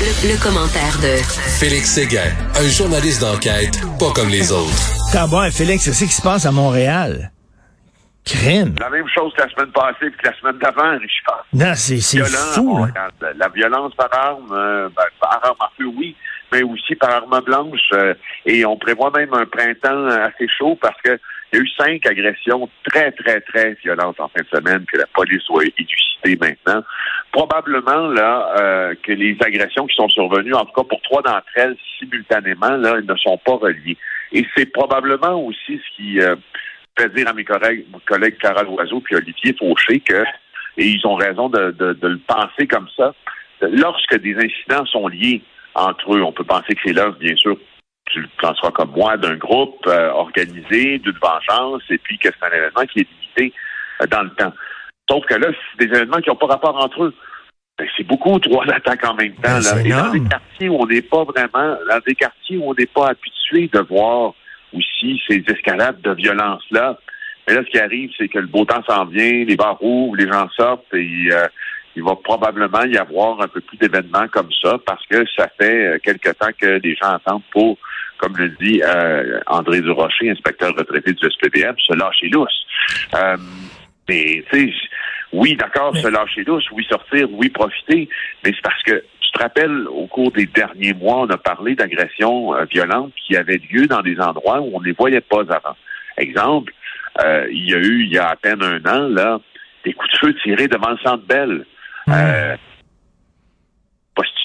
Le, commentaire de Félix Séguin, un journaliste d'enquête pas comme les autres. Ah bon, Félix, c'est ce qui se passe à Montréal? Crime. La même chose que la semaine passée et que la semaine d'avant, Richard. Non, c'est fou. La, la, violence par arme, euh, ben, par arme à feu, oui, mais aussi par arme blanche. Euh, et on prévoit même un printemps assez chaud parce que il y a eu cinq agressions très, très, très violentes en fin de semaine que la police soit élucidée maintenant. Probablement là euh, que les agressions qui sont survenues, en tout cas pour trois d'entre elles simultanément, là, elles ne sont pas reliées. Et c'est probablement aussi ce qui euh, fait dire à mes collègues, mon collègue Carole Oiseau puis Olivier Fauché que, et ils ont raison de, de, de le penser comme ça, lorsque des incidents sont liés entre eux, on peut penser que c'est l'œuvre, bien sûr, tu le penseras comme moi, d'un groupe euh, organisé, d'une vengeance, et puis que c'est un événement qui est limité euh, dans le temps. Sauf que là, c'est des événements qui n'ont pas rapport entre eux. Ben, c'est beaucoup trois attaques en même temps. Ben, là. Et dans des quartiers où on n'est pas vraiment, dans des quartiers où on n'est pas habitué de voir aussi ces escalades de violence-là. Mais là, ce qui arrive, c'est que le beau temps s'en vient, les bars ouvrent, les gens sortent et euh, il va probablement y avoir un peu plus d'événements comme ça parce que ça fait quelque temps que les gens attendent pour comme le dit euh, André Durocher, inspecteur retraité du SPBM, se lâcher lousse. Euh, mais, tu sais, oui, d'accord, se lâcher lousse, oui, sortir, oui, profiter, mais c'est parce que tu te rappelles, au cours des derniers mois, on a parlé d'agressions euh, violentes qui avaient lieu dans des endroits où on ne les voyait pas avant. Exemple, il y a eu, il y a à peine un an, là, des coups de feu tirés devant le centre Bell. Mmh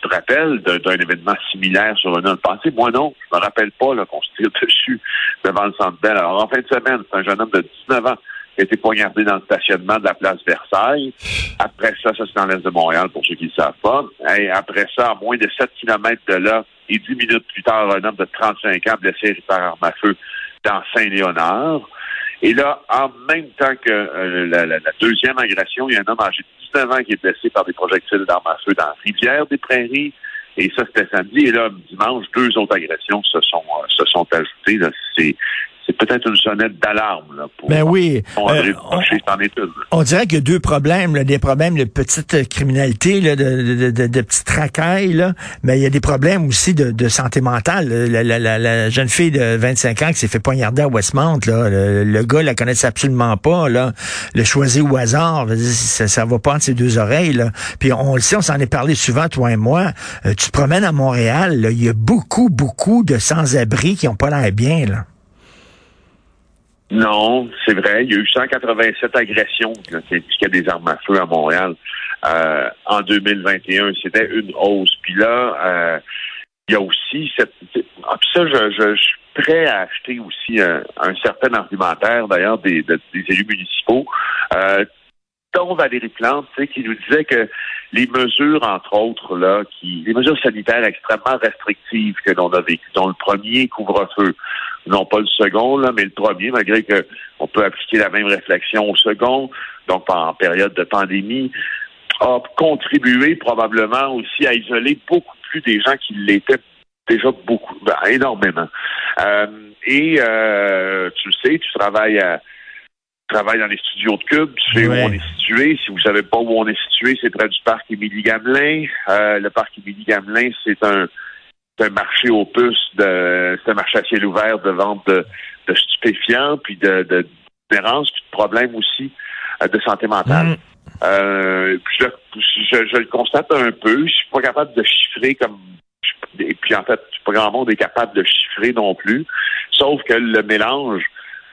te rappelles d'un événement similaire sur un an passé. Moi, non. Je me rappelle pas qu'on se tire dessus devant le Centre Bell. Alors, en fin de semaine, c'est un jeune homme de 19 ans été poignardé dans le stationnement de la place Versailles. Après ça, ça c'est dans l'Est de Montréal, pour ceux qui ne le savent pas. Et après ça, à moins de 7 km de là, et 10 minutes plus tard, un homme de 35 ans blessé par arme à feu dans Saint-Léonard. Et là, en même temps que euh, la, deuxième agression, il y a un homme âgé de 19 ans qui est blessé par des projectiles d'armes à feu dans la rivière des Prairies. Et ça, c'était samedi. Et là, dimanche, deux autres agressions se sont, euh, se sont ajoutées. C'est c'est peut-être une sonnette d'alarme pour ben oui. Euh, on, dirait qu'il y a deux problèmes, des problèmes de petite criminalité, de, de, de, de petites racailles, mais il y a des problèmes aussi de, santé mentale. La, la, la, jeune fille de 25 ans qui s'est fait poignarder à Westmount, là, le, gars la connaissait absolument pas, là, le choisi au hasard, ça, ça va pas entre ses deux oreilles. Là. Puis on le sait, on s'en est parlé souvent, toi et moi. Euh, tu te promènes à Montréal, il y a beaucoup, beaucoup de sans-abri qui ont pas l'air bien. Là. Non, c'est vrai. Il y a eu 187 agressions qui a des armes à feu à Montréal euh, en 2021. C'était une hausse. Puis là, euh, il y a aussi cette. Ah, puis ça, je, je, suis prêt à acheter aussi un, certain argumentaire, d'ailleurs, des, des, élus municipaux. Euh, dont Valérie Plante, qui nous disait que les mesures, entre autres, là, qui, les mesures sanitaires extrêmement restrictives que l'on a vécues, dont le premier couvre-feu, non pas le second, là, mais le premier, malgré que on peut appliquer la même réflexion au second, donc en période de pandémie, a contribué probablement aussi à isoler beaucoup plus des gens qui l'étaient déjà beaucoup, ben, énormément. Euh, et euh, tu le sais, tu travailles à travaille dans les studios de Cube, tu sais où on est situé. Si vous savez pas où on est situé, c'est près du parc Émilie-Gamelin. Euh, le parc Émilie-Gamelin, c'est un, un marché aux puces, de, c'est un marché à ciel ouvert de vente de, de stupéfiants, puis de, de puis de problèmes aussi euh, de santé mentale. Mm. Euh, puis je, je, le constate un peu. Je suis pas capable de chiffrer comme et puis en fait, pas grand monde est capable de chiffrer non plus. Sauf que le mélange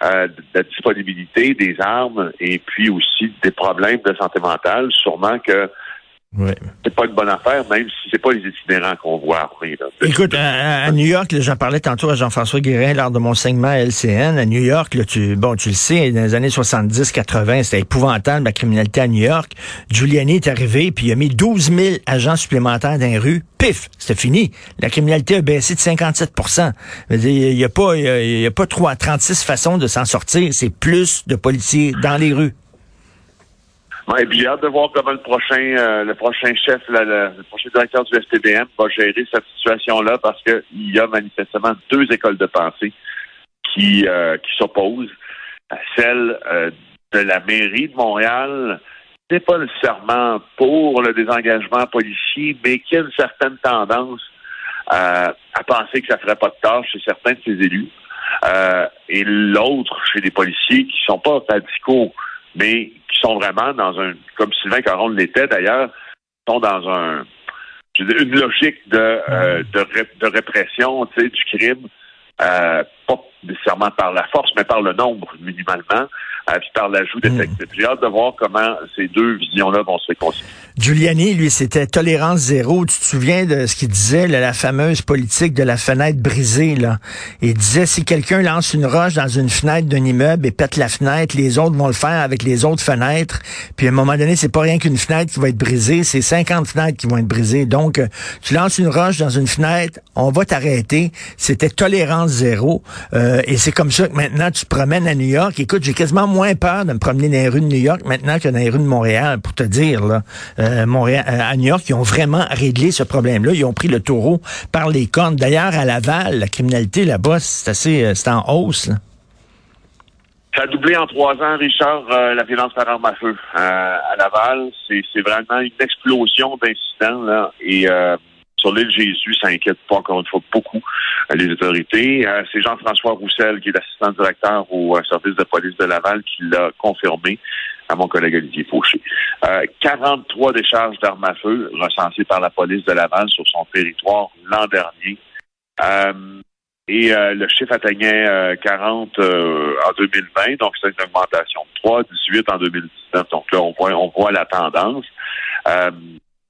euh, de la disponibilité des armes et puis aussi des problèmes de santé mentale, sûrement que Ouais. C'est pas une bonne affaire, même si c'est pas les itinérants qu'on voit après. Écoute, à, New York, j'en parlais tantôt à Jean-François Guérin lors de mon segment LCN. À New York, là, tu, bon, tu le sais, dans les années 70-80, c'était épouvantable la criminalité à New York. Giuliani est arrivé, puis il a mis 12 000 agents supplémentaires dans les rues. Pif, c'était fini. La criminalité a baissé de 57 Il n'y a pas, il y a, pas 3, 36 façons de s'en sortir. C'est plus de policiers dans les rues. Ouais, puis j'ai hâte de voir comment le prochain, euh, le prochain chef, le, prochain directeur du STBM va gérer cette situation-là parce qu'il y a manifestement deux écoles de pensée qui, euh, qui s'opposent à celle euh, de la mairie de Montréal n'est pas nécessairement pour le désengagement policier, mais qui a une certaine tendance à penser que ça ferait pas de tâche chez certains de ses élus. Euh, et l'autre chez des policiers qui sont pas radicaux, mais qui sont vraiment dans un, comme Sylvain Caron l'était d'ailleurs, sont dans un, une logique de, euh, de, de, répression, tu sais, du crime, euh, pas nécessairement par la force, mais par le nombre, minimalement euh, puis par l'ajout d'effectifs. J'ai hâte de voir comment ces deux visions-là vont se réconcilier. Giuliani, lui, c'était tolérance zéro. Tu te souviens de ce qu'il disait, la fameuse politique de la fenêtre brisée, là? Il disait, si quelqu'un lance une roche dans une fenêtre d'un immeuble et pète la fenêtre, les autres vont le faire avec les autres fenêtres. Puis à un moment donné, c'est pas rien qu'une fenêtre qui va être brisée, c'est 50 fenêtres qui vont être brisées. Donc, euh, tu lances une roche dans une fenêtre, on va t'arrêter. C'était tolérance zéro. Euh, et c'est comme ça que maintenant, tu te promènes à New York. Écoute, j'ai quasiment moins peur de me promener dans les rues de New York maintenant que dans les rues de Montréal, pour te dire, là. Euh, euh, à New York, ils ont vraiment réglé ce problème-là. Ils ont pris le taureau par les cornes. D'ailleurs, à Laval, la criminalité là-bas, c'est assez, euh, c'est en hausse. Ça a doublé en trois ans, Richard, la violence par arme à feu. à Laval, c'est vraiment une explosion d'incidents. Et sur l'île Jésus, ça inquiète pas encore une fois beaucoup les autorités. c'est Jean-François Roussel, qui est l'assistant directeur au service de police de Laval, qui l'a confirmé à mon collègue Olivier Fauché. Euh, 43 décharges d'armes à feu recensées par la police de Laval sur son territoire l'an dernier. Euh, et euh, le chiffre atteignait 40 euh, en 2020, donc c'est une augmentation de 3, 18 en 2019. Donc là, on voit, on voit la tendance.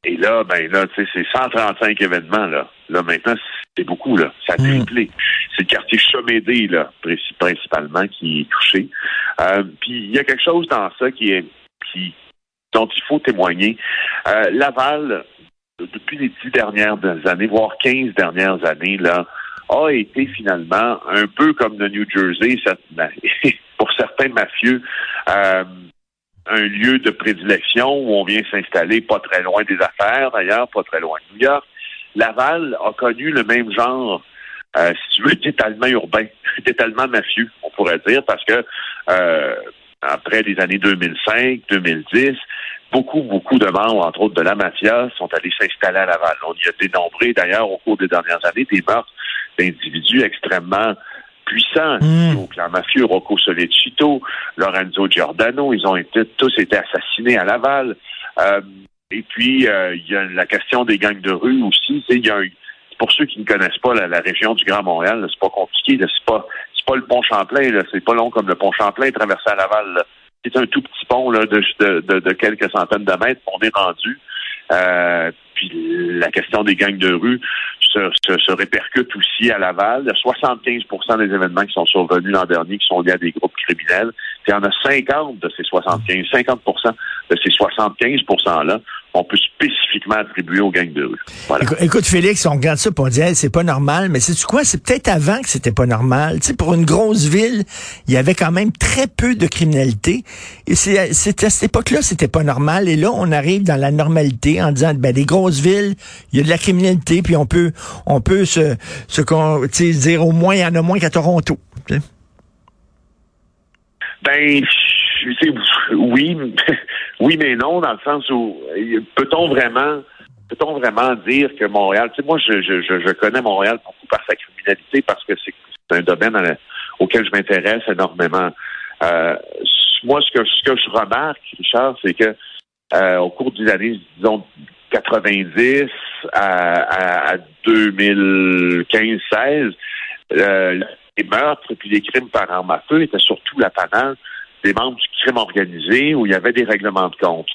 Et là, ben là, tu sais, c'est 135 événements là. Là maintenant, c'est beaucoup là. Ça a hmm. triplé. C'est le quartier Chomédé là, principalement qui est touché. Euh, puis il y a quelque chose dans ça qui est qui dont il faut témoigner. Euh, Laval, depuis les dix dernières années, voire quinze dernières années, là, a été finalement un peu comme le New Jersey, pour certains mafieux, euh, un lieu de prédilection où on vient s'installer pas très loin des affaires, d'ailleurs, pas très loin de New York. Laval a connu le même genre euh, si tu veux, d'étalement urbain, d'étalement mafieux, on pourrait dire, parce que euh, après les années 2005, 2010, beaucoup, beaucoup de membres, entre autres de la mafia, sont allés s'installer à Laval. On y a dénombré, d'ailleurs, au cours des dernières années, des meurtres d'individus extrêmement puissants. Mm. Donc, la mafieux Rocco Solecito, Lorenzo Giordano, ils ont été tous été assassinés à Laval. Euh, et puis, euh, il y a la question des gangs de rue aussi. Y a un, pour ceux qui ne connaissent pas la, région du Grand Montréal, c'est pas compliqué. C'est pas c'est pas le pont Champlain. C'est pas long comme le pont Champlain traversé à Laval. C'est un tout petit pont là, de, de, de, quelques centaines de mètres. On est rendu. Euh, puis la question des gangs de rue se, se, répercute aussi à Laval. Il y a 75% des événements qui sont survenus l'an dernier qui sont liés à des groupes criminels. Il y en a 50 de ces 75, 50% de ces 75 %-là on peut spécifiquement attribuer aux gangs de rue. Écoute, Félix, on regarde ça pour dire c'est pas normal, mais c'est quoi? C'est peut-être avant que c'était pas normal. Tu sais, pour une grosse ville, il y avait quand même très peu de criminalité. Et c'est à cette époque-là, c'était pas normal. Et là, on arrive dans la normalité en disant ben des grosses villes, il y a de la criminalité, puis on peut on peut se, se dire au moins il y en a moins qu'à Toronto. Ben oui, oui, mais non, dans le sens où peut-on vraiment peut-on vraiment dire que Montréal, tu sais, moi je, je, je connais Montréal beaucoup par sa criminalité parce que c'est un domaine auquel je m'intéresse énormément. Euh, moi, ce que ce que je remarque, Richard, c'est que euh, au cours des années, disons 90 à, à, 2015-16, euh, les meurtres et puis les crimes par arme à feu étaient surtout la des membres du crime organisé où il y avait des règlements de compte.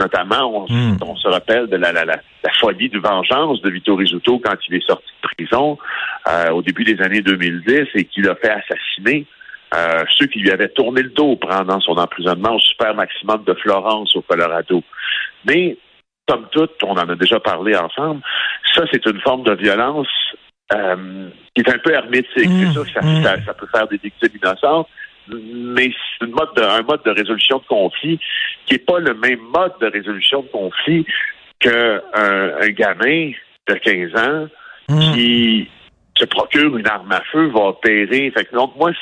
Notamment, on, hmm. se rappelle de la, la, la, folie de vengeance de Vito Rizzuto quand il est sorti de prison euh, au début des années 2010 et qu'il a fait assassiner euh, ceux qui lui avaient tourné le dos pendant son emprisonnement au super maximum de Florence au Colorado. Mais, comme tout, on en a déjà parlé ensemble, ça c'est une forme de violence euh, qui est un peu hermétique. C'est hmm. sûr que ça, hmm. ça, ça peut faire des victimes innocentes, mais c'est mode un mode de résolution de conflit qui n'est pas le même mode de résolution de conflit qu'un un gamin de 15 ans hmm. qui se procure une arme à feu, va opérer. Fait donc, moi,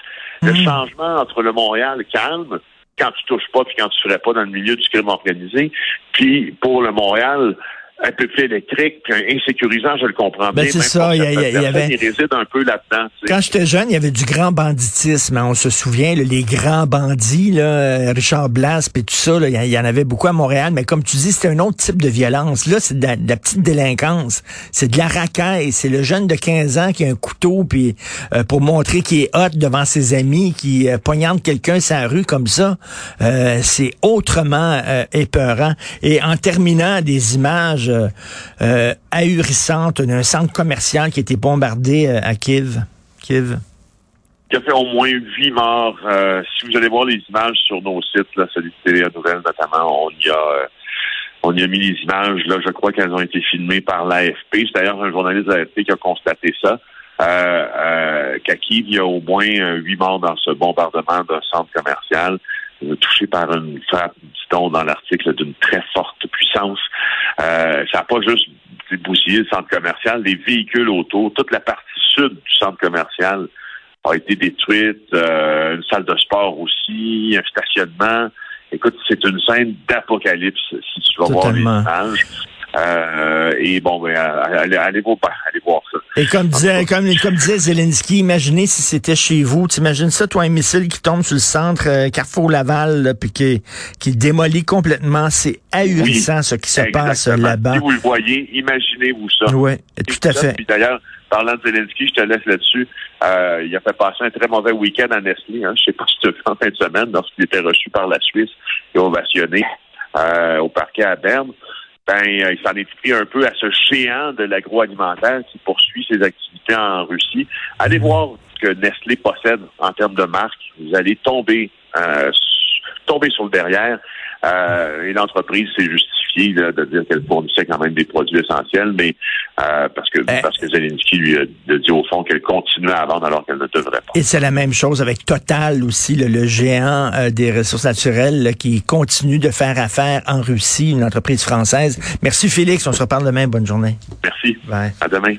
le hmm. changement entre le Montréal calme quand tu touches pas puis quand tu ferais pas dans le milieu du crime organisé. Puis pour le Montréal, un peu plus électrique, puis insécurisant, je le comprends ben, bien. c'est ça, il y, avait... Il réside un peu là-dedans. Quand j'étais jeune, il y avait du grand banditisme. Hein. on se souvient, les grands bandits, là, Richard Blas, et tout ça, il y, en avait beaucoup à Montréal. Mais comme tu dis, c'était un autre type de violence. Là, c'est de, la petite délinquance. C'est de la racaille. C'est le jeune de 15 ans qui a un couteau puis euh, pour montrer qu'il est hot devant ses amis, qui euh, poignarde quelqu'un sur la rue comme ça. Euh, c'est autrement euh, épeurant. Et en terminant des images euh, euh, ahurissante d'un centre commercial qui a été bombardé euh, à Kiev. Kiev. Qui a fait au moins huit morts. si vous allez voir les images sur nos sites, là, celui de Nouvelle notamment, on y a mis les images. Là, je crois qu'elles ont été filmées par l'AFP. C'est d'ailleurs un journaliste de l'AFP qui a constaté ça. Qu'à Kiev, il y a au moins huit morts dans ce bombardement d'un centre commercial touché par une frappe, dit-on dans l'article, d'une très forte puissance. Euh, ça n'a pas juste bousillé le centre commercial, les véhicules autour, toute la partie sud du centre commercial a été détruite, euh, une salle de sport aussi, un stationnement. Écoute, c'est une scène d'apocalypse si tu vas voir les images. Euh, et bon, ben, allez, allez, voir, allez voir ça. Et comme disait, comme, comme disait Zelensky, imaginez si c'était chez vous. T'imagines ça, toi, un missile qui tombe sur le centre euh, Carrefour Laval, puis qui, qui démolit complètement. C'est ahurissant ce qui se passe là-bas. Si vous le voyez, imaginez-vous ça. Oui, tout à fait. D'ailleurs, parlant de Zelensky, je te laisse là-dessus. Euh, il a fait passer un très mauvais week-end à Nestlé. Hein. Je sais pas si tu as en fin de semaine, lorsqu'il était reçu par la Suisse et ovationné euh, au parquet à Berne ben, il s'en est pris un peu à ce géant de l'agroalimentaire qui poursuit ses activités en Russie. Allez voir ce que Nestlé possède en termes de marque. Vous allez tomber, euh, tomber sur le derrière. Euh, et l'entreprise s'est justifiée de dire qu'elle fournissait quand même des produits essentiels, mais euh, parce que eh. parce que Zelensky lui a dit au fond qu'elle continuait à vendre alors qu'elle ne devrait pas. Et c'est la même chose avec Total aussi, le, géant euh, des ressources naturelles qui continue de faire affaire en Russie, une entreprise française. Merci Félix, on se reparle demain. Bonne journée. Merci. À demain.